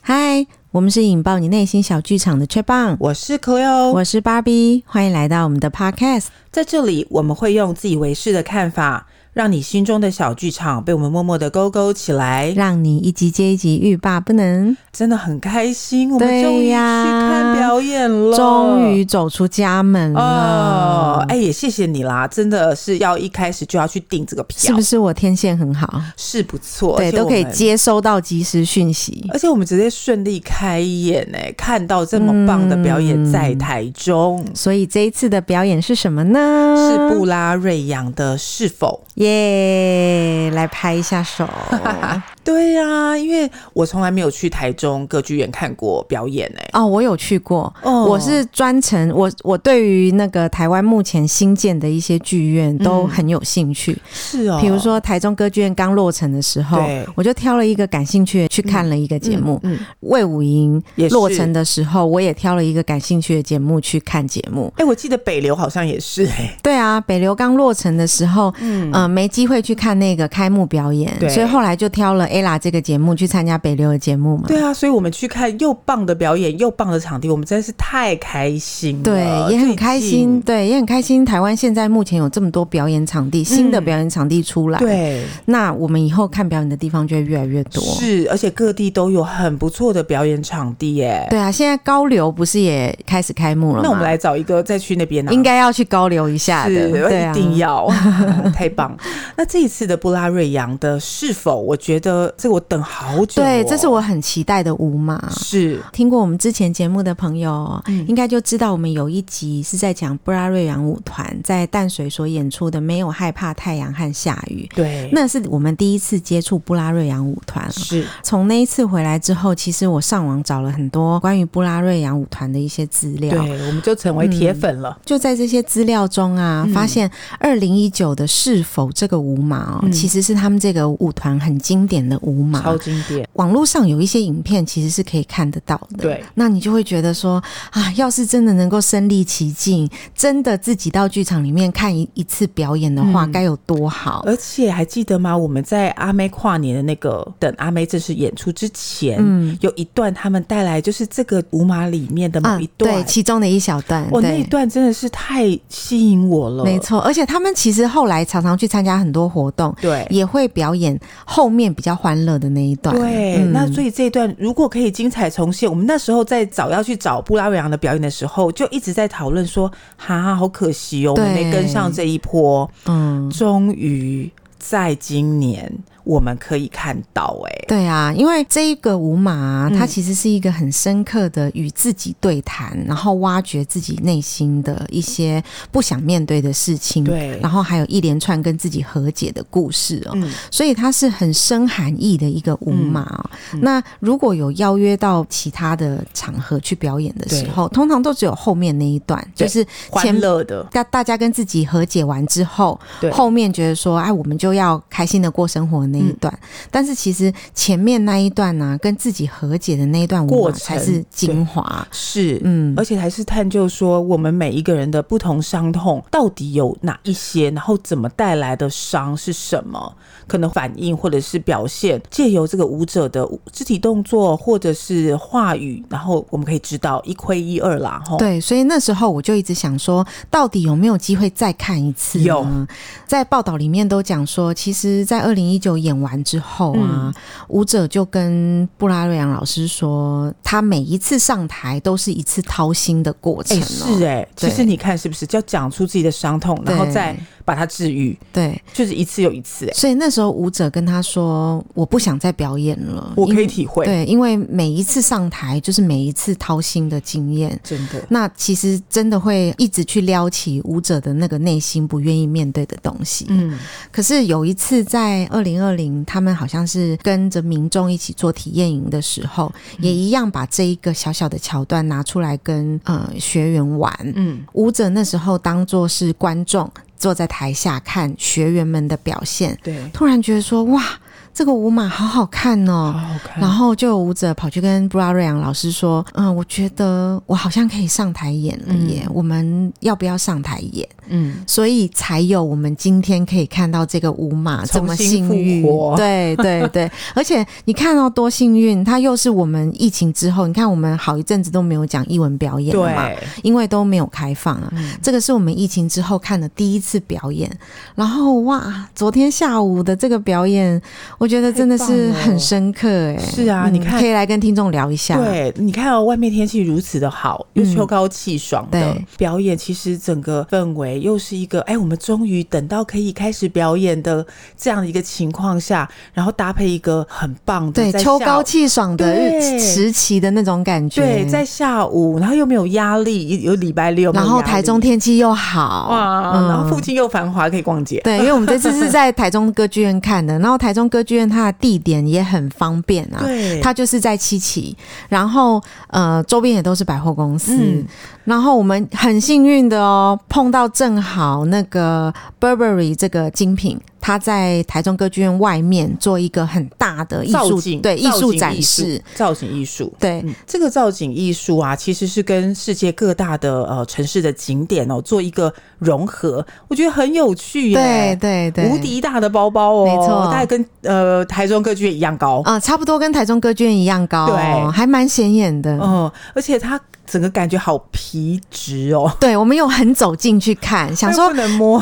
嗨，我们是引爆你内心小剧场的 Chatbang，我是 Cleo，我是 Barbie，欢迎来到我们的 Podcast，在这里我们会用自以为是的看法。让你心中的小剧场被我们默默的勾勾起来，让你一集接一集欲罢不能，真的很开心。我们终于去看表演了，终于走出家门了。哦，哎，也谢谢你啦，真的是要一开始就要去订这个票，是不是我天线很好？是不错，对，都可以接收到即时讯息，而且我们直接顺利开演，哎，看到这么棒的表演在台中。嗯，所以这一次的表演是什么呢？是布拉瑞扬的《是否》。耶、来拍一下手。对呀、啊，因为我从来没有去台中歌剧院看过表演哎、欸。哦，我有去过。哦，我是专程，我我对于那个台湾目前新建的一些剧院都很有兴趣。嗯、是哦，比如说台中歌剧院刚落成的时候，我就挑了一个感兴趣的去看了一个节目。嗯，卫、嗯、武营落成的时候，我也挑了一个感兴趣的节目去看节目。哎，我记得北流好像也是哎、欸。对啊，北流刚落成的时候，嗯、呃、没机会去看那个开幕表演，所以后来就挑了。Ella 这个节目去参加北流的节目嘛？对啊，所以我们去看又棒的表演又棒的场地，我们真的是太开心了。对，也很开心。对，也很开心。台湾现在目前有这么多表演场地，新的表演场地出来。对、嗯，那我们以后看表演的地方就会越来越多。是，而且各地都有很不错的表演场地耶。对啊，现在高流不是也开始开幕了吗？那我们来找一个再去那边呢？应该要去高流一下的，对啊，一定要。太棒！那这一次的布拉瑞扬的是否？我觉得这个我等好久、哦。对，这是我很期待的舞马。是听过我们之前节目的朋友，嗯、应该就知道我们有一集是在讲布拉瑞扬舞团在淡水所演出的《没有害怕太阳和下雨》。对，那是我们第一次接触布拉瑞扬舞团。是从那一次回来之后，其实我上网找了很多关于布拉瑞扬舞团的一些资料。对，我们就成为铁粉了。嗯、就在这些资料中啊，嗯、发现二零一九的是否这个舞马其实是他们这个舞团很经典的舞马，超经典。网络上有一些影片，其实是可以看得到的。对，那你就会觉得说啊，要是真的能够身临其境，真的自己到剧场里面看一一次表演的话，该、嗯、有多好！而且还记得吗？我们在阿妹跨年的那个等阿妹正式演出之前，嗯，有一段他们带来就是这个舞马里面的某一段，啊、对，其中的一小段。哦，那一段真的是太吸引我了。没错，而且他们其实后来常常去参加很多活动，对，也会表演后面比较欢乐的那一段。对，嗯、那所以这一段如果可以精彩重现，我们那时候在找要去找布拉维扬的表演的时候，就一直在讨论说，哈，好可惜哦，我们没跟上这一波。嗯，终于在今年。我们可以看到、欸，哎，对啊，因为这一个舞马、啊，它其实是一个很深刻的与自己对谈、嗯，然后挖掘自己内心的一些不想面对的事情，对，然后还有一连串跟自己和解的故事哦，嗯、所以它是很深含义的一个舞马、哦。嗯嗯。那如果有邀约到其他的场合去表演的时候，通常都只有后面那一段，就是欢乐的，大大家跟自己和解完之后，对，后面觉得说，哎，我们就要开心的过生活呢。那一段，但是其实前面那一段呢、啊，跟自己和解的那一段过程才是精华，是嗯，而且还是探究说我们每一个人的不同伤痛到底有哪一些，然后怎么带来的伤是什么，可能反应或者是表现，借由这个舞者的肢体动作或者是话语，然后我们可以知道一窥一二啦。吼，对，所以那时候我就一直想说，到底有没有机会再看一次？有，在报道里面都讲说，其实，在二零一九演完之后啊，嗯、舞者就跟布拉瑞扬老师说，他每一次上台都是一次掏心的过程、喔。欸、是哎、欸，其实你看是不是，就要讲出自己的伤痛，然后再把它治愈。对，就是一次又一次、欸。所以那时候舞者跟他说：“我不想再表演了。”我可以体会。对，因为每一次上台就是每一次掏心的经验，真的。那其实真的会一直去撩起舞者的那个内心不愿意面对的东西。嗯，可是有一次在二零二零。他们好像是跟着民众一起做体验营的时候，嗯，也一样把这一个小小的桥段拿出来跟呃学员玩。嗯，舞者那时候当做是观众，坐在台下看学员们的表现。对，突然觉得说哇。这个舞马好好看哦，好好看。然后就有舞者跑去跟布拉瑞扬老师说：“嗯，我觉得我好像可以上台演了耶，嗯、我们要不要上台演？”嗯，所以才有我们今天可以看到这个舞马这么幸运。对对对，而且你看到多幸运，它又是我们疫情之后，你看我们好一阵子都没有讲艺文表演了嘛，对因为都没有开放啊。嗯、这个是我们疫情之后看的第一次表演，然后哇，昨天下午的这个表演，我觉得真的是很深刻哎。是啊，嗯、你看可以来跟听众聊一下。对，你看哦外面天气如此的好，又秋高气爽的、嗯、表演，其实整个氛围。又是一个哎，我们终于等到可以开始表演的这样的一个情况下，然后搭配一个很棒的对秋高气爽的时期的那种感觉。对，在下午，然后又没有压力，有礼拜六，然后台中天气又好哇，嗯、然后附近又繁华，可以逛街。对，因为我们这次是在台中歌剧院看的，然后台中歌剧院它的地点也很方便啊，对，它就是在七期，然后呃周边也都是百货公司。嗯然后我们很幸运的哦，碰到正好那个 Burberry 这个精品，它在台中歌剧院外面做一个很大的艺术景对艺术展示，造景艺术。对、嗯、这个造景艺术啊，其实是跟世界各大的呃城市的景点哦做一个融合，我觉得很有趣耶。对对对，无敌大的包包哦，没错，大概跟呃台中歌剧院一样高啊、呃，差不多跟台中歌剧院一样高，对，还蛮显眼的。嗯，而且它。整个感觉好皮质哦，对，我们又很走进去看，想说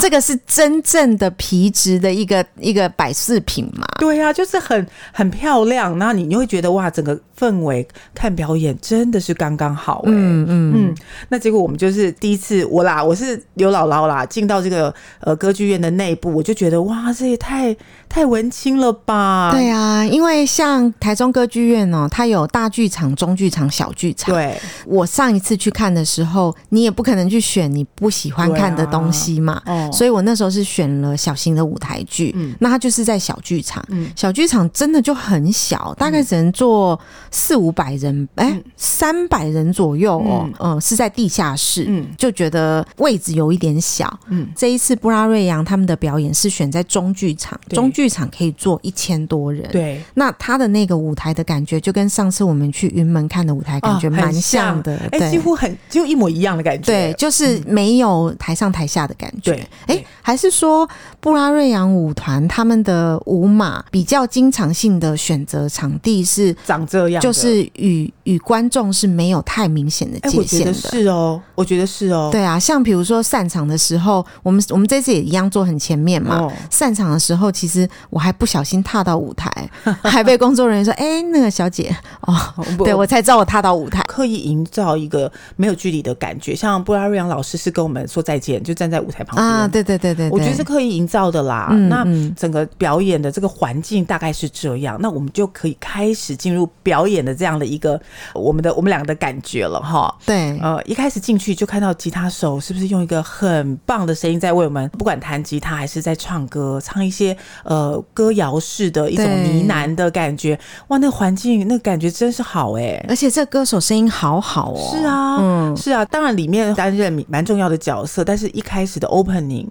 这个是真正的皮质的一个一个摆饰品嘛？对啊，就是很很漂亮，然后你你会觉得哇，整个氛围看表演真的是刚刚好嗯嗯嗯。那结果我们就是第一次我啦，我是刘姥姥啦，进到这个呃歌剧院的内部，我就觉得哇，这也太太文青了吧？对啊，因为像台中歌剧院哦，它有大剧场、中剧场、小剧场。对，我。上一次去看的时候，你也不可能去选你不喜欢看的东西嘛，啊哦、所以我那时候是选了小型的舞台剧。嗯，那它就是在小剧场，嗯、小剧场真的就很小，大概只能坐四五百人，哎、嗯，三百人左右哦，嗯，嗯，是在地下室，嗯，就觉得位置有一点小。嗯，这一次布拉瑞扬他们的表演是选在中剧场，中剧场可以坐一千多人。对，那他的那个舞台的感觉就跟上次我们去云门看的舞台感觉蛮像的。哎，欸、几乎很就一模一样的感觉，对，就是没有台上台下的感觉。哎、嗯欸，还是说布拉瑞扬舞团他们的舞马比较经常性的选择场地是长这样，就是与与观众是没有太明显的界限的。欸、是哦，我觉得是哦。对啊，像比如说散场的时候，我们我们这次也一样坐很前面嘛。哦、散场的时候，其实我还不小心踏到舞台，还被工作人员说：“哎、欸，那个小姐哦，对我才知道我踏到舞台，刻意营造。”一个没有距离的感觉，像布拉瑞扬老师是跟我们说再见，就站在舞台旁边啊，对对对对，我觉得是刻意营造的啦。嗯、那整个表演的这个环境大概是这样，那我们就可以开始进入表演的这样的一个我们的我们两个的感觉了哈。对，呃，一开始进去就看到吉他手是不是用一个很棒的声音在为我们，不管弹吉他还是在唱歌，唱一些呃歌谣式的一种呢喃的感觉。哇，那环境那感觉真是好哎、欸，而且这歌手声音好好哦。是啊，嗯，是啊，当然里面担任蛮重要的角色，但是一开始的 opening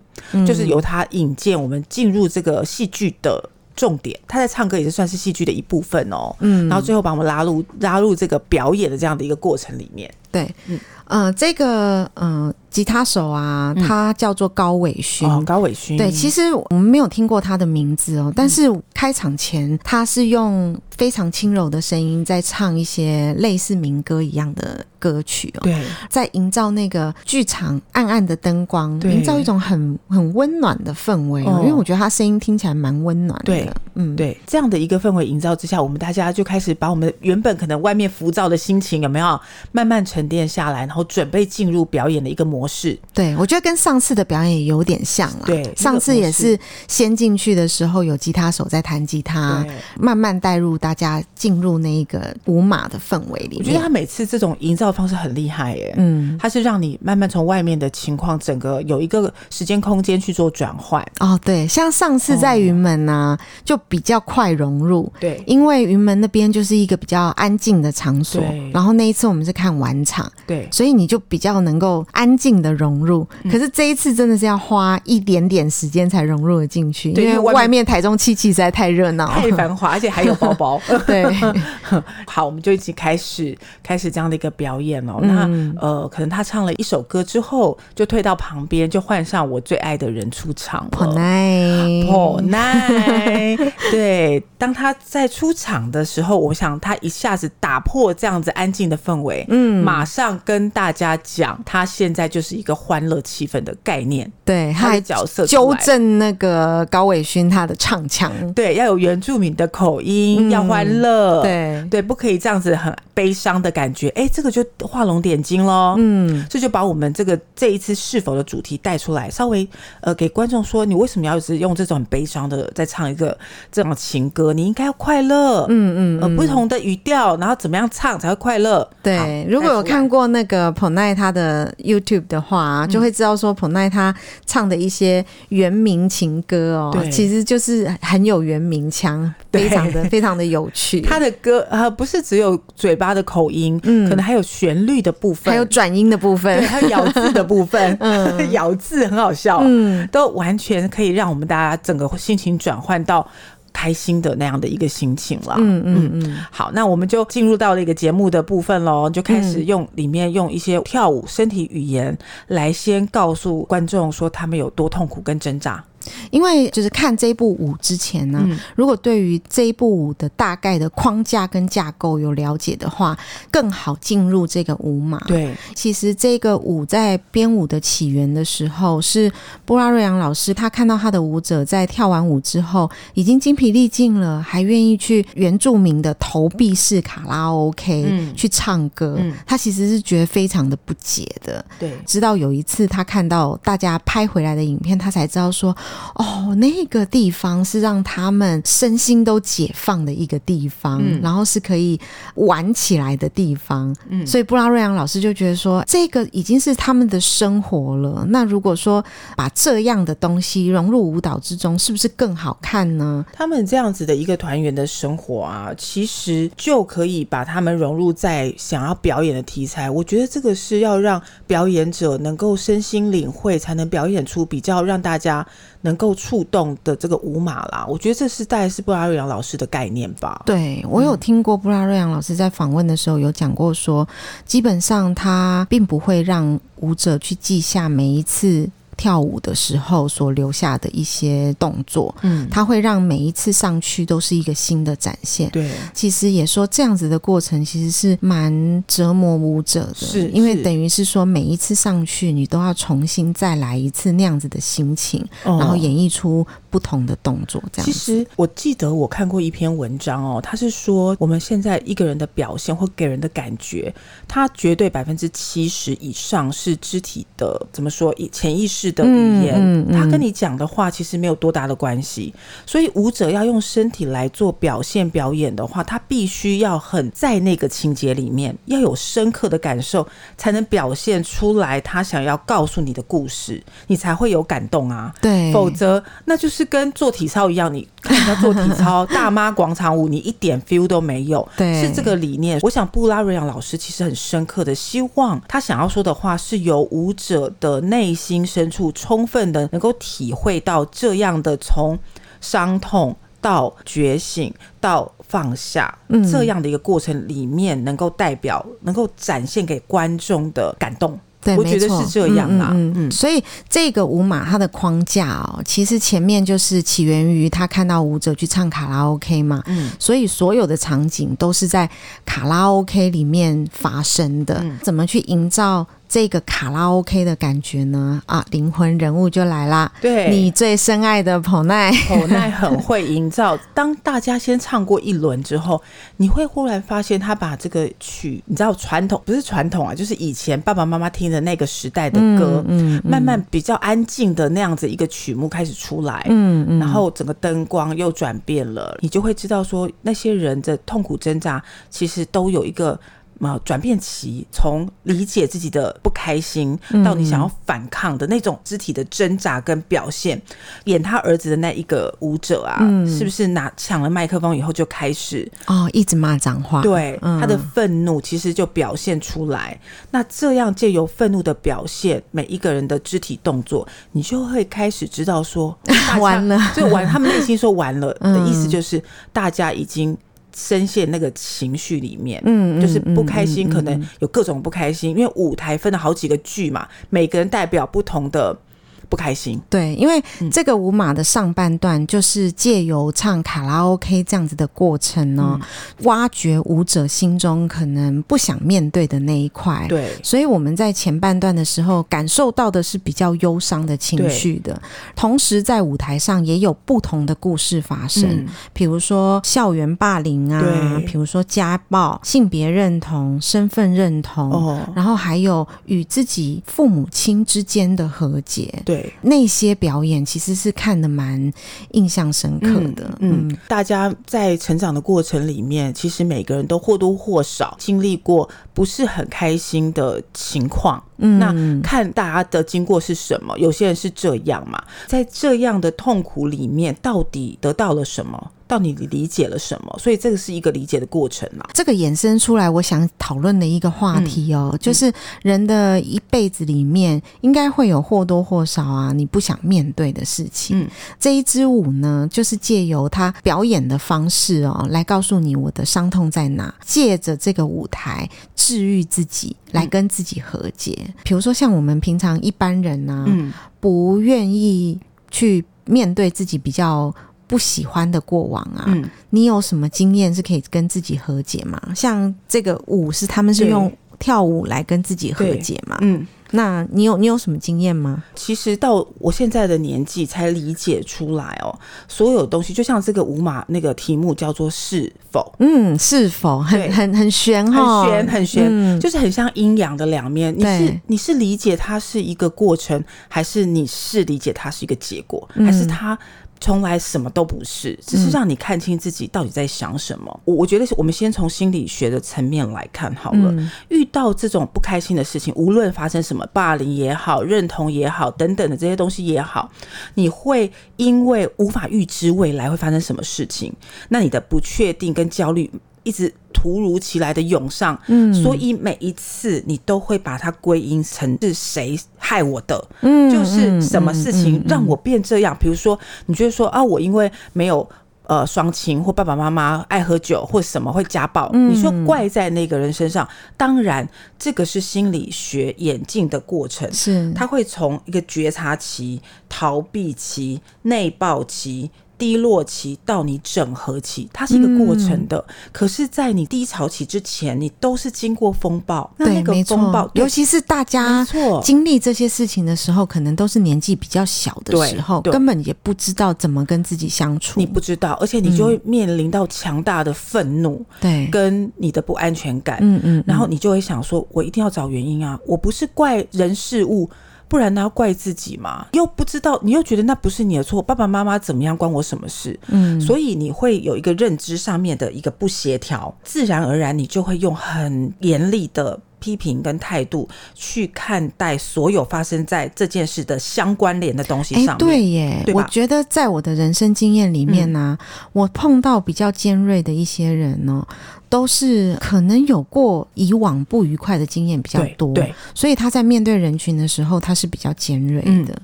就是由他引荐我们进入这个戏剧的重点，他在唱歌也是算是戏剧的一部分哦，嗯，然后最后把我们拉入拉入这个表演的这样的一个过程里面，对，嗯，呃，这个嗯。呃吉他手啊，他叫做高伟勋。哦，高伟勋。对，其实我们没有听过他的名字哦，但是开场前他是用非常轻柔的声音在唱一些类似民歌一样的歌曲哦。对，在营造那个剧场暗暗的灯光，营造一种很很温暖的氛围哦。因为我觉得他声音听起来蛮温暖的。对，嗯，对，这样的一个氛围营造之下，我们大家就开始把我们原本可能外面浮躁的心情有没有慢慢沉淀下来，然后准备进入表演的一个模式。对，我觉得跟上次的表演也有点像了。对，上次也是先进去的时候有吉他手在弹吉他，慢慢带入大家进入那个舞马的氛围里面。我觉得他每次这种营造方式很厉害耶，嗯，他是让你慢慢从外面的情况，整个有一个时间空间去做转换。哦，对，像上次在云门呢、啊，哦、就比较快融入。对，因为云门那边就是一个比较安静的场所，对然后那一次我们是看晚场。对，所以你就比较能够安静的融入。可是这一次真的是要花一点点时间才融入了进去，因为外面台中七期实在太热闹、太繁华，而且还有包包。对，好，我们就一起开始开始这样的一个表演哦。那呃，可能他唱了一首歌之后，就退到旁边，就换上我最爱的人出场了。破奈，破奈，对，当他在出场的时候，我想他一下子打破这样子安静的氛围，嗯，马上跟大家讲，他现在就是一个欢乐气氛的概念。对，他的角色纠正那个高伟勋他的唱腔，对，要有原住民的口音，嗯、要欢乐，对对，不可以这样子很悲伤的感觉。哎，这个就画龙点睛喽，嗯，这就把我们这个这一次是否的主题带出来，稍微呃给观众说，你为什么要一直用这种很悲伤的在唱一个这种情歌？你应该要快乐，嗯嗯，嗯，呃，不同的语调，然后怎么样唱才会快乐？对，如果有看过那个彭奈他的 YouTube 的话，就会知道说彭奈他。唱的一些原名情歌哦，其实就是很有原名腔，非常的非常的有趣。他的歌呃，不是只有嘴巴的口音，嗯，可能还有旋律的部分，还有转音的部分，还有咬字的部分，嗯，咬字很好笑，嗯，都完全可以让我们大家整个心情转换到。开心的那样的一个心情了，嗯嗯嗯。好，那我们就进入到了一个节目的部分喽，就开始用里面用一些跳舞身体语言来先告诉观众说他们有多痛苦跟挣扎。因为就是看这部舞之前呢，嗯、如果对于这一部舞的大概的框架跟架构有了解的话，更好进入这个舞码。对，其实这个舞在编舞的起源的时候，是布拉瑞扬老师他看到他的舞者在跳完舞之后已经精疲力尽了，还愿意去原住民的投币式卡拉 OK、嗯、去唱歌，嗯、他其实是觉得非常的不解的。对，直到有一次他看到大家拍回来的影片，他才知道说。哦，那个地方是让他们身心都解放的一个地方，嗯、然后是可以玩起来的地方。嗯，所以布拉瑞扬老师就觉得说，这个已经是他们的生活了。那如果说把这样的东西融入舞蹈之中，是不是更好看呢？他们这样子的一个团员的生活啊，其实就可以把他们融入在想要表演的题材。我觉得这个是要让表演者能够身心领会，才能表演出比较让大家。能够触动的这个舞马啦，我觉得这是大概是布拉瑞扬老师的概念吧。对，我有听过布拉瑞扬老师在访问的时候有讲过，说基本上他并不会让舞者去记下每一次。跳舞的时候所留下的一些动作，嗯，它会让每一次上去都是一个新的展现。对，其实也说这样子的过程其实是蛮折磨舞者的，是因为等于是说每一次上去你都要重新再来一次那样子的心情，哦、然后演绎出不同的动作。这样子。其实我记得我看过一篇文章哦，他是说我们现在一个人的表现或给人的感觉，他绝对百分之七十以上是肢体的，怎么说？潜意识。的语言，嗯嗯嗯、他跟你讲的话其实没有多大的关系，所以舞者要用身体来做表现表演的话，他必须要很在那个情节里面，要有深刻的感受，才能表现出来他想要告诉你的故事，你才会有感动啊。对，否则那就是跟做体操一样，你看人家做体操大妈广场舞，你一点 feel 都没有。对，是这个理念。我想布拉瑞扬老师其实很深刻的希望，他想要说的话是由舞者的内心深处。充分的能够体会到这样的从伤痛到觉醒到放下这样的一个过程里面，能够代表能够展现给观众的感动。对，我觉得是这样啊。嗯嗯，所以这个舞马它的框架哦，其实前面就是起源于他看到舞者去唱卡拉 OK 嘛。嗯，所以所有的场景都是在卡拉 OK 里面发生的。怎么去营造？这个卡拉 OK 的感觉呢？啊，灵魂人物就来啦！对，你最深爱的彭奈，彭奈很会营造。当大家先唱过一轮之后，你会忽然发现他把这个曲，你知道传统不是传统啊，就是以前爸爸妈妈听的那个时代的歌，嗯，嗯，嗯，慢慢比较安静的那样子一个曲目开始出来，嗯嗯，然后整个灯光又转变了，你就会知道说那些人的痛苦挣扎，其实都有一个。呃转变期，从理解自己的不开心到你想要反抗的那种肢体的挣扎跟表现。演他儿子的那一个舞者啊，嗯、是不是拿抢了麦克风以后就开始哦，一直骂脏话？对，嗯、他的愤怒其实就表现出来。那这样借由愤怒的表现，每一个人的肢体动作，你就会开始知道说完了，就完。他们内心说完了的意思就是大家已经。深陷那个情绪里面，嗯，就是不开心，可能有各种不开心，因为舞台分了好几个剧嘛，每个人代表不同的。不开心，对，因为这个舞马的上半段就是借由唱卡拉 OK 这样子的过程呢，嗯、挖掘舞者心中可能不想面对的那一块。对，所以我们在前半段的时候感受到的是比较忧伤的情绪的，同时在舞台上也有不同的故事发生，嗯、比如说校园霸凌啊，比如说家暴、性别认同、身份认同，哦、然后还有与自己父母亲之间的和解。对。对，那些表演其实是看得蛮印象深刻的。嗯，嗯，大家在成长的过程里面，其实每个人都或多或少经历过不是很开心的情况。嗯，那看大家的经过是什么？有些人是这样嘛，在这样的痛苦里面，到底得到了什么？到底你理解了什么？所以这个是一个理解的过程嘛。这个衍生出来，我想讨论的一个话题哦，嗯、就是人的一辈子里面，应该会有或多或少啊，你不想面对的事情。嗯、这一支舞呢，就是借由他表演的方式哦，来告诉你我的伤痛在哪，借着这个舞台治愈自己，来跟自己和解。嗯、比如说，像我们平常一般人呢、啊，嗯、不愿意去面对自己比较。不喜欢的过往啊，嗯、你有什么经验是可以跟自己和解吗？像这个舞是他们是用跳舞来跟自己和解嘛？嗯，那你有你有什么经验吗？其实到我现在的年纪才理解出来哦，所有东西就像这个舞马那个题目叫做是否？嗯，是否很很很玄哈，很玄很玄，嗯、就是很像阴阳的两面。你是你是理解它是一个过程，还是你是理解它是一个结果，嗯、还是它？从来什么都不是，只是让你看清自己到底在想什么。我、嗯、我觉得，我们先从心理学的层面来看好了。嗯、遇到这种不开心的事情，无论发生什么，霸凌也好，认同也好，等等的这些东西也好，你会因为无法预知未来会发生什么事情，那你的不确定跟焦虑。一直突如其来的涌上，嗯，所以每一次你都会把它归因成是谁害我的，嗯，就是什么事情让我变这样？比如说，你觉得说啊，我因为没有呃双亲或爸爸妈妈爱喝酒或什么会家暴，你说怪在那个人身上，当然这个是心理学演进的过程，是他会从一个觉察期、逃避期、内爆期。低落期到你整合期，它是一个过程的。嗯、可是，在你低潮期之前，你都是经过风暴。对，那个风暴，尤其是大家经历这些事情的时候，可能都是年纪比较小的时候，根本也不知道怎么跟自己相处。你不知道，而且你就会面临到强大的愤怒，对，跟你的不安全感。嗯嗯，然后你就会想说：“我一定要找原因啊！我不是怪人事物。”不然呢？要怪自己嘛？又不知道，你又觉得那不是你的错，爸爸妈妈怎么样关我什么事？嗯，所以你会有一个认知上面的一个不协调，自然而然你就会用很严厉的批评跟态度去看待所有发生在这件事的相关联的东西上面。对耶，对？我觉得在我的人生经验里面呢、啊，嗯、我碰到比较尖锐的一些人呢。都是可能有过以往不愉快的经验比较多，对，对，所以他在面对人群的时候，他是比较尖锐的。嗯、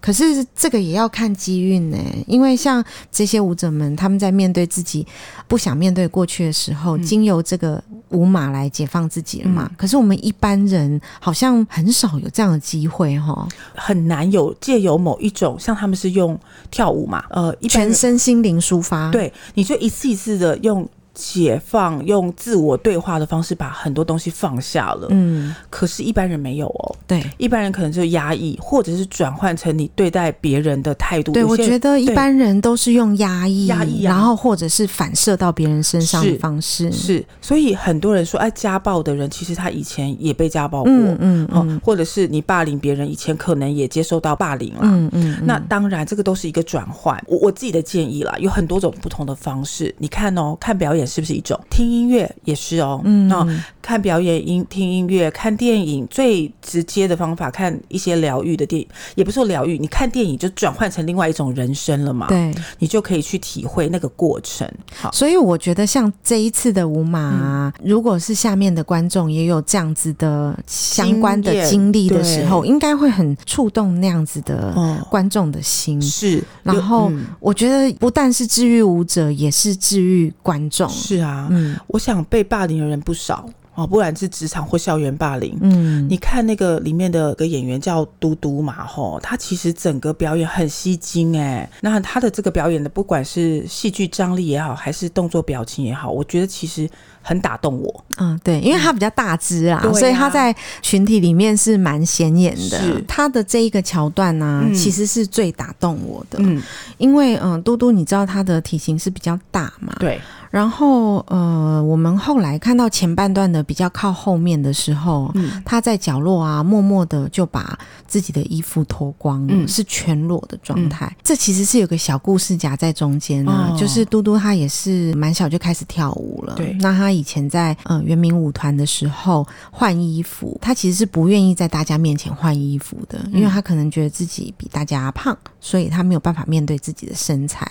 可是这个也要看机运呢，因为像这些舞者们，他们在面对自己不想面对过去的时候，嗯、经由这个舞马来解放自己了嘛。嗯、可是我们一般人好像很少有这样的机会哈，很难有借由某一种，像他们是用跳舞嘛，呃，全身心灵抒发，对，你就一次一次的用。解放，用自我对话的方式把很多东西放下了。嗯，可是，一般人没有哦。对，一般人可能就压抑，或者是转换成你对待别人的态度。对，我觉得一般人都是用压抑，压抑，然后或者是反射到别人身上的方式。是，所以很多人说，哎，家暴的人其实他以前也被家暴过，嗯嗯，或者是你霸凌别人，以前可能也接受到霸凌了。嗯嗯，那当然，这个都是一个转换。我我自己的建议啦，有很多种不同的方式。你看哦，看表演。是不是一种听音乐也是哦？嗯，那看表演、音听音乐、看电影，最直接的方法，看一些疗愈的电影，也不是说疗愈，你看电影就转换成另外一种人生了嘛。对，你就可以去体会那个过程。好，所以我觉得像这一次的舞马，嗯，如果是下面的观众也有这样子的相关的经历的时候，应该会很触动那样子的观众的心。嗯、是，然后我觉得不但是治愈舞者，也是治愈观众。是啊，嗯，我想被霸凌的人不少。哦，不然是职场或校园霸凌，嗯，你看那个里面的个演员叫嘟嘟嘛，吼，他其实整个表演很吸睛哎，那他的这个表演的，不管是戏剧张力也好，还是动作表情也好，我觉得其实很打动我。嗯，对，因为他比较大只啊，嗯、所以他在群体里面是蛮显眼的。他的这一个桥段呢、啊，嗯、其实是最打动我的。嗯，因为嗯，嘟嘟，你知道他的体型是比较大嘛？对。然后，呃，我们后来看到前半段的比较靠后面的时候，嗯，他在角落啊，默默的就把自己的衣服脱光，嗯，是全裸的状态。嗯，这其实是有个小故事夹在中间啊，哦，就是嘟嘟他也是蛮小就开始跳舞了。对，那他以前在嗯原民舞团的时候换衣服，他其实是不愿意在大家面前换衣服的，因为他可能觉得自己比大家胖，所以他没有办法面对自己的身材。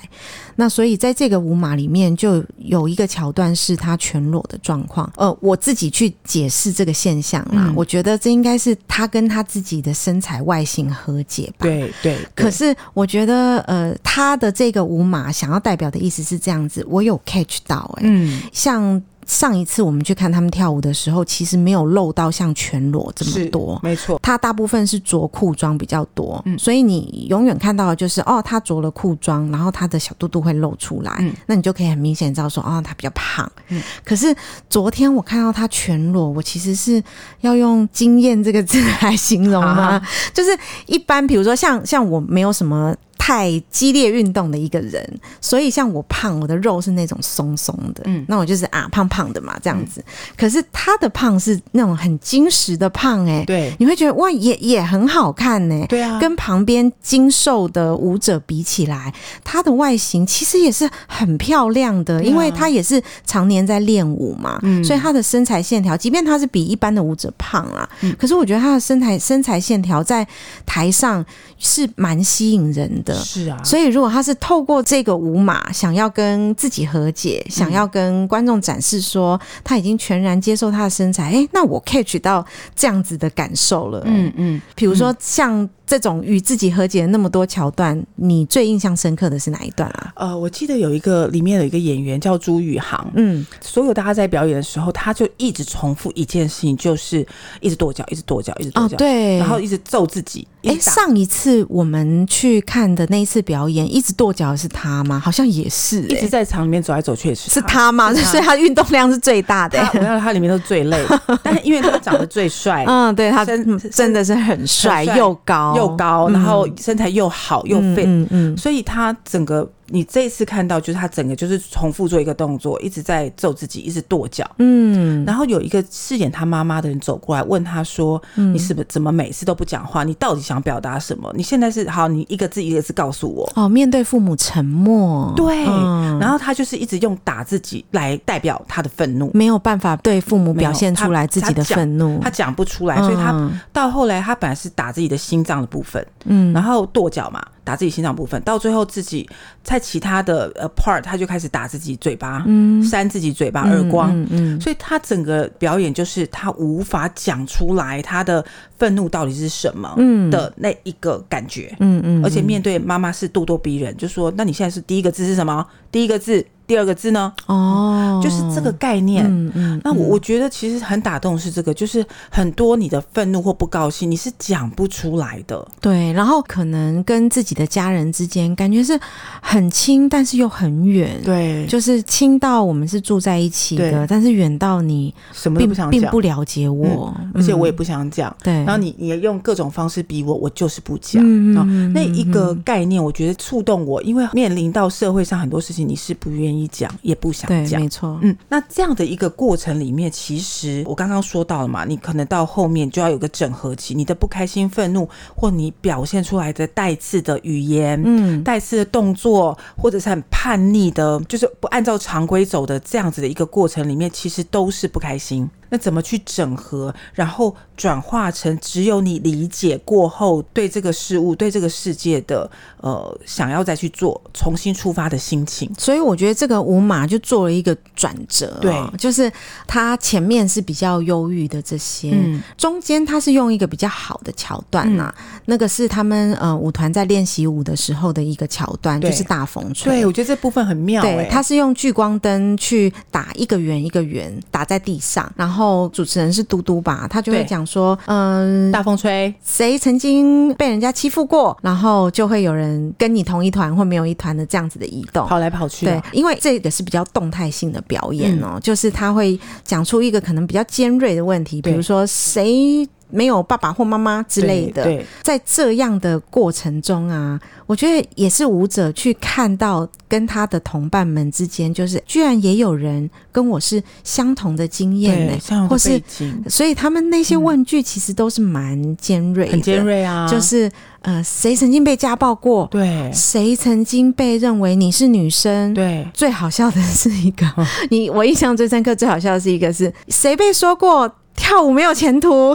那所以在这个舞码里面就。有一个桥段是他全裸的状况，呃，我自己去解释这个现象啦，嗯、我觉得这应该是他跟他自己的身材外形和解吧。对对。对可是我觉得，呃，他的这个舞码想要代表的意思是这样子，我有 catch 到、欸，哎，嗯，像。上一次我们去看他们跳舞的时候，其实没有露到像全裸这么多，没错。他大部分是着裤装比较多，嗯，所以你永远看到的就是哦，他着了裤装，然后他的小肚肚会露出来，嗯，那你就可以很明显知道说哦，他比较胖，嗯。可是昨天我看到他全裸，我其实是要用“惊艳”这个字来形容吗？哈就是一般，比如说像像我没有什么。太激烈运动的一个人，所以像我胖，我的肉是那种松松的，嗯，那我就是啊胖胖的嘛，这样子。嗯、可是他的胖是那种很精实的胖、欸，哎，对，你会觉得哇，也也很好看呢、欸，对啊，跟旁边精瘦的舞者比起来，他的外形其实也是很漂亮的，因为他也是常年在练舞嘛，嗯，所以他的身材线条，即便他是比一般的舞者胖啊，嗯，可是我觉得他的身材身材线条在台上是蛮吸引人的。是啊，所以如果他是透过这个舞码，想要跟自己和解，嗯、想要跟观众展示说他已经全然接受他的身材，哎、欸，那我 catch 到这样子的感受了。嗯嗯，比如说像。这种与自己和解的那么多桥段，你最印象深刻的是哪一段啊？呃，我记得有一个里面有一个演员叫朱宇航，嗯，所有大家在表演的时候，他就一直重复一件事情，就是一直跺脚，一直跺脚，一直跺脚，哦，对，然后一直揍自己。哎，上一次我们去看的那一次表演，一直跺脚的是他吗？好像也是，一直在场里面走来走去也是是他吗？所以他运动量是最大的，我要他里面都最累，但是因为他长得最帅，嗯，对他真真的是很帅又高。又高，然后身材又好又 fit，所以他整个。你这一次看到，就是他整个就是重复做一个动作，一直在揍自己，一直跺脚。嗯，然后有一个饰演他妈妈的人走过来问他说：“嗯、你是不是怎么每次都不讲话？你到底想表达什么？你现在是好，你一个字一个字告诉我。”哦，面对父母沉默。对，嗯、然后他就是一直用打自己来代表他的愤怒，没有办法对父母表现出来自己的愤怒，他讲不出来，所以他到后来他本来是打自己的心脏的部分，嗯，然后跺脚嘛。打自己心脏部分，到最后自己在其他的呃 part，他就开始打自己嘴巴，嗯，扇自己嘴巴耳光，嗯，嗯，嗯，所以他整个表演就是他无法讲出来他的愤怒到底是什么，嗯。的那一个感觉，嗯嗯，嗯，而且面对妈妈是咄咄逼人，就说那你现在是第一个字是什么？第一个字。第二个字呢？哦，就是这个概念。嗯嗯，那我我觉得其实很打动是这个，就是很多你的愤怒或不高兴，你是讲不出来的。对，然后可能跟自己的家人之间感觉是很亲，但是又很远。对，就是亲到我们是住在一起的，但是远到你什么都不想讲，并不了解我，而且我也不想讲。对，然后你你用各种方式逼我，我就是不讲。嗯，那一个概念，我觉得触动我，因为面临到社会上很多事情，你是不愿意。你讲也不想讲，没错。嗯，那这样的一个过程里面，其实我刚刚说到了嘛，你可能到后面就要有个整合期，你的不开心、愤怒，或你表现出来的带刺的语言，嗯，带刺的动作，或者是很叛逆的，就是不按照常规走的这样子的一个过程里面，其实都是不开心。那怎么去整合，然后转化成只有你理解过后对这个事物、对这个世界的呃想要再去做重新出发的心情。所以我觉得这个五马就做了一个转折，对，就是他前面是比较忧郁的这些，嗯、中间他是用一个比较好的桥段呐、啊嗯，那个是他们呃舞团在练习舞的时候的一个桥段，就是大风吹。对，我觉得这部分很妙、欸。对，他是用聚光灯去打一个圆一个圆打在地上，然后主持人是嘟嘟吧，他就会讲说，嗯，大风吹，谁曾经被人家欺负过，然后就会有人跟你同一团或没有一团的这样子的移动，跑来跑去、啊。对，因为这个是比较动态性的表演哦、喔嗯，就是他会讲出一个可能比较尖锐的问题，比如说谁。没有爸爸或妈妈之类的，在这样的过程中啊，我觉得也是舞者去看到跟他的同伴们之间，就是居然也有人跟我是相同的经验呢、欸，或是所以他们那些问句其实都是蛮尖锐的，很尖锐啊，就是呃，谁曾经被家暴过？对，谁曾经被认为你是女生？对，最好笑的是一个，你我印象最深刻、最好笑的是一个是谁被说过？跳舞没有前途，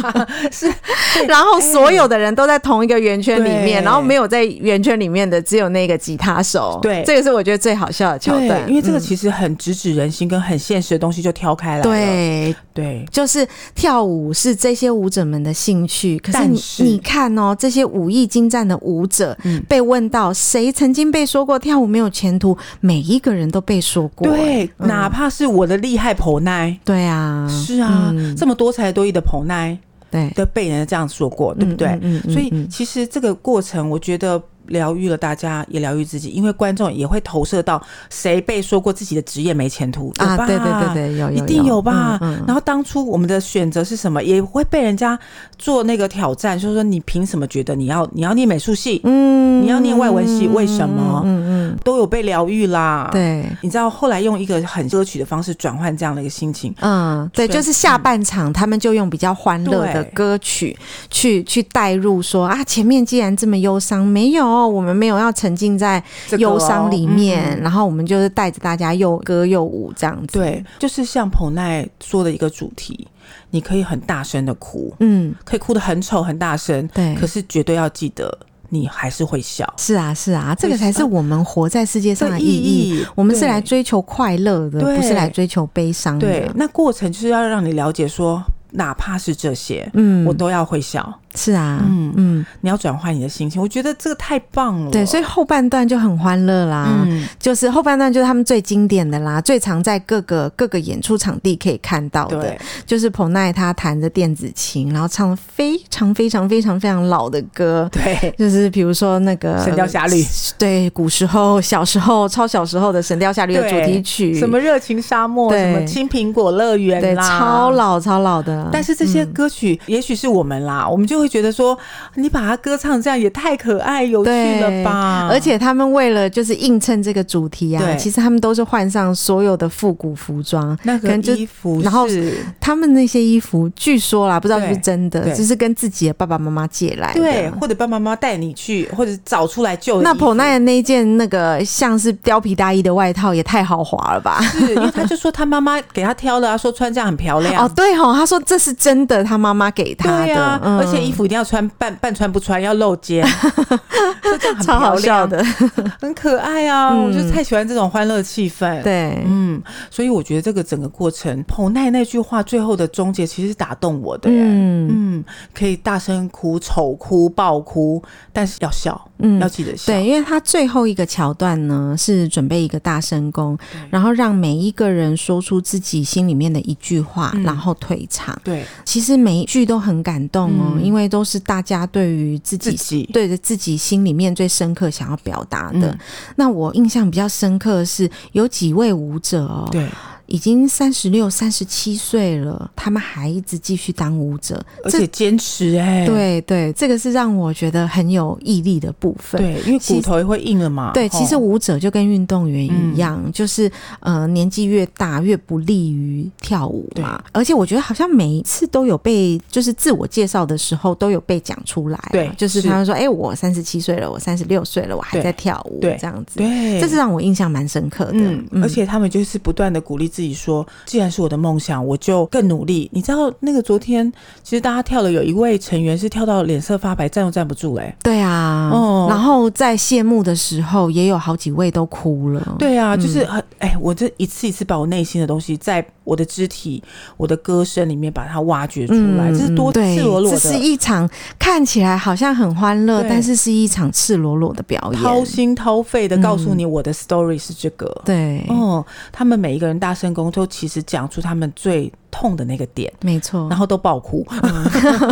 是，然后所有的人都在同一个圆圈里面，然后没有在圆圈里面的只有那个吉他手。对，这个是我觉得最好笑的桥段，因为这个其实很直指人心，跟很现实的东西就挑开了。对。对，就是跳舞是这些舞者们的兴趣，可是你你看哦，这些武艺精湛的舞者被问到谁曾经被说过跳舞没有前途，每一个人都被说过。对，嗯、哪怕是我的厉害婆奶。对啊，是啊。嗯这么多才多艺的彭奈，对，都被人这样说过，对不对？嗯嗯嗯、所以其实这个过程，我觉得。疗愈了大家，也疗愈自己，因为观众也会投射到谁被说过自己的职业没前途啊？对对对对，有，有，有一定有吧、嗯嗯？然后当初我们的选择是什么？也会被人家做那个挑战，就是说你凭什么觉得你要你要念美术系？嗯，你要念外文系？为什么？嗯嗯，都有被疗愈啦。对，你知道后来用一个很歌曲的方式转换这样的一个心情。嗯，对，就是下半场、嗯、他们就用比较欢乐的歌曲去去带入，说啊，前面既然这么忧伤，没有。我们没有要沉浸在忧伤里面、这个哦嗯，然后我们就是带着大家又歌又舞这样子。对，就是像彭奈说的一个主题，你可以很大声的哭，嗯，可以哭得很丑很大声，对，可是绝对要记得，你还是会笑。是啊，是啊，这个才是我们活在世界上的意义。我们是来追求快乐的，不是来追求悲伤的。对，那过程就是要让你了解说，哪怕是这些，嗯，我都要会笑。是啊，嗯嗯，你要转换你的心情，我觉得这个太棒了。对，所以后半段就很欢乐啦，嗯，就是后半段就是他们最经典的啦，最常在各个各个演出场地可以看到的，就是彭奈他弹着电子琴，然后唱非常非常非常非常老的歌，对，就是比如说那个《神雕侠侣》，对，古时候小时候超小时候的《神雕侠侣》的主题曲，什么热情沙漠，对，什么青苹果乐园啦，对，超老超老的。但是这些歌曲，嗯，也许是我们啦，我们就。会觉得说，你把它歌唱这样也太可爱有趣了吧？而且他们为了就是映衬这个主题啊，其实他们都是换上所有的复古服装，那个衣服，然后他们那些衣服，据说啦，不知道是不是真的，就是跟自己的爸爸妈妈借来的，对，或者爸爸妈妈带你去，或者找出来旧。那普奈的那件那个像是貂皮大衣的外套也太豪华了吧？是，因为他就说他妈妈给他挑的，他说穿这样很漂亮。哦，对哦，他说这是真的，他妈妈给他的，嗯、而且。衣服一定要穿半半穿不穿，要露肩，这样很好笑的，很可爱啊！嗯、我就太喜欢这种欢乐气氛。对，嗯，所以我觉得这个整个过程，彭奈那句话最后的终结，其实是打动我的。嗯嗯，可以大声哭、丑哭、爆哭，但是要笑，嗯，要记得笑。对，因为他最后一个桥段呢，是准备一个大声公，然后让每一个人说出自己心里面的一句话，嗯、然后退场。对，其实每一句都很感动哦，因为。因为都是大家对于自己，对着自己心里面最深刻想要表达的。嗯。那我印象比较深刻的是有几位舞者哦，对。已经三十六、三十七岁了，他们还一直继续当舞者，而且坚持哎、欸。对对，这个是让我觉得很有毅力的部分。对，因为骨头也会硬了嘛。对，其实舞者就跟运动员一样，嗯、就是呃年纪越大越不利于跳舞嘛。而且我觉得好像每一次都有被，就是自我介绍的时候都有被讲出来。对，就是他们说：“哎、欸，我三十七岁了，我三十六岁了，我还在跳舞。”这样子。对，这是让我印象蛮深刻的。嗯，而且他们就是不断的鼓励自己。自己说，既然是我的梦想，我就更努力。你知道那个昨天，其实大家跳了，有一位成员是跳到脸色发白，站都站不住嘞。对啊，哦，然后在谢幕的时候，也有好几位都哭了。对啊，就是很哎，我这一次一次把我内心的东西，在我的肢体、我的歌声里面把它挖掘出来，这是多赤裸裸的。这是一场看起来好像很欢乐，但是是一场赤裸裸的表演，掏心掏肺的告诉你我的 story 是这个。对，哦，他们每一个人大声工作其实讲出他们最痛的那个点，没错，然后都爆哭，嗯、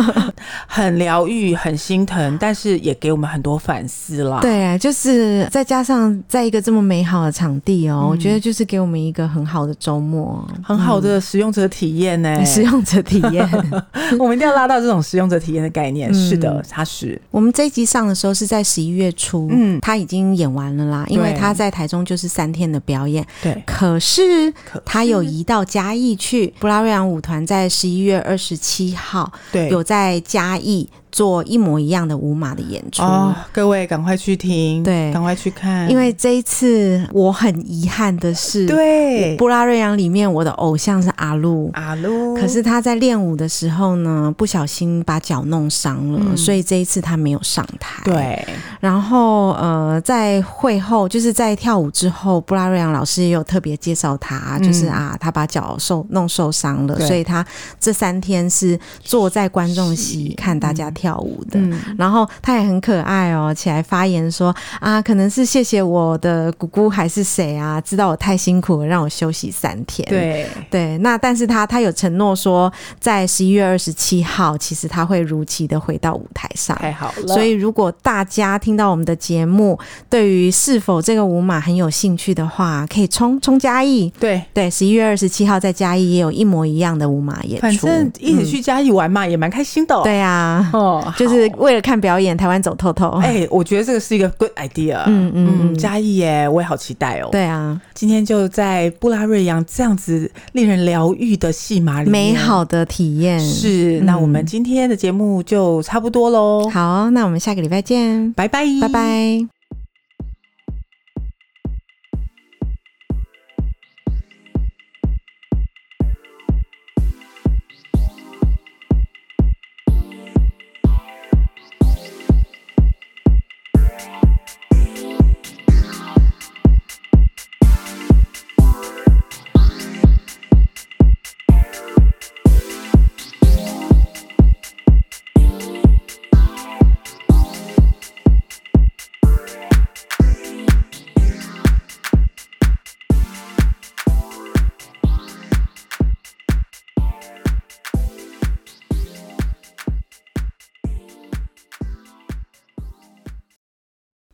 很疗愈，很心疼，但是也给我们很多反思啦。对啊，就是再加上在一个这么美好的场地哦、喔，嗯、我觉得就是给我们一个很好的周末，很好的使用者体验呢、欸。使用者体验，我们一定要拉到这种使用者体验的概念。嗯、是的，它是。我们这一集上的时候是在十一月初，嗯，他已经演完了啦，因为他在台中就是三天的表演，对。可是他有移到嘉义去，布拉瑞扬舞团在十一月二十七号，对，有在嘉义。做一模一样的舞马的演出，哦，各位赶快去听，对，赶快去看，因为这一次我很遗憾的是，对，布拉瑞扬里面我的偶像是阿路，阿路，可是他在练舞的时候呢，不小心把脚弄伤了，嗯、所以这一次他没有上台。对，然后呃，在会后就是在跳舞之后，布拉瑞扬老师也有特别介绍他，嗯、就是啊，他把脚受弄受伤了，所以他这三天是坐在观众席看大家跳。跳舞的，嗯、然后他也很可爱哦，起来发言说啊，可能是谢谢我的姑姑还是谁啊，知道我太辛苦了，让我休息三天。对对，那但是他他有承诺说，在十一月二十七号，其实他会如期的回到舞台上。太好了，所以如果大家听到我们的节目，对于是否这个舞马很有兴趣的话，可以冲冲嘉义。对对，十一月二十七号在嘉义也有一模一样的舞马演出，反正一起去嘉义玩嘛，嗯、也蛮开心的、哦。对啊。哦就是为了看表演，台湾走透透。哎、欸，我觉得这个是一个 good idea。嗯嗯嗯，嘉义耶，我也好期待哦。对啊，今天就在布拉瑞扬这样子令人疗愈的戏码里，美好的体验是。那我们今天的节目就差不多喽。好，那我们下个礼拜见，拜拜，拜拜。